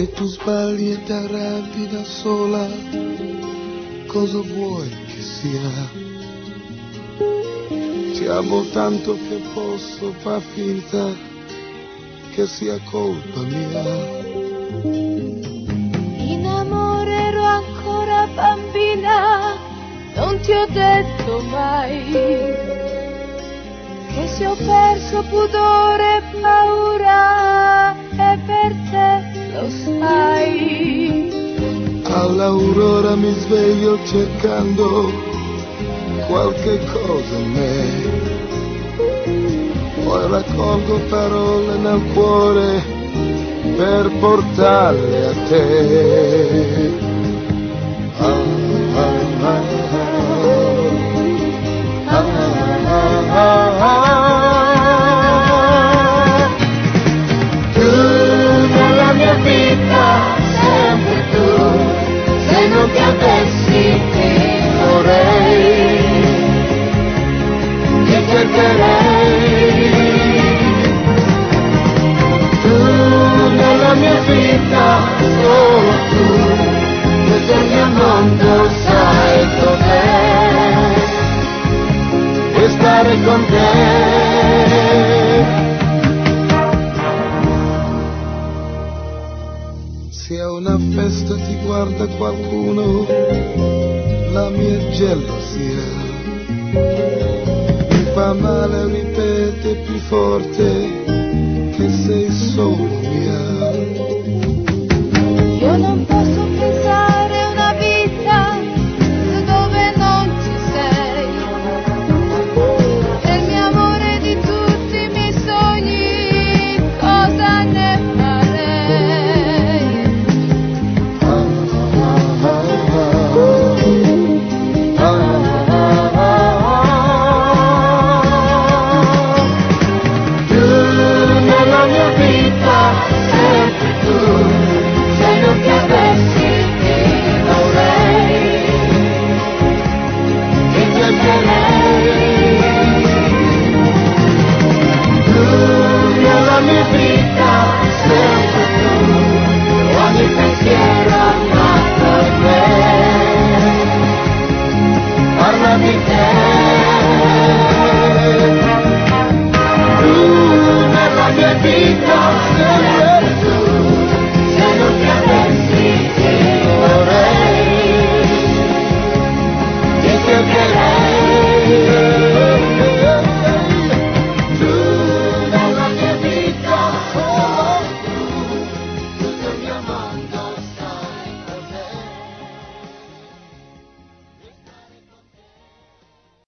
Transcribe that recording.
Se tu sbagli e ti arrabbi da sola, cosa vuoi che sia? Ti amo tanto che posso far finta che sia colpa mia. In amore ero ancora bambina, non ti ho detto mai che se ho perso pudore e paura All'aurora mi sveglio cercando qualche cosa in me. Poi raccolgo parole nel cuore per portarle a te. Con te. Se a una festa ti guarda qualcuno, la mia gelosia mi fa male, ripete più forte che sei solo mia.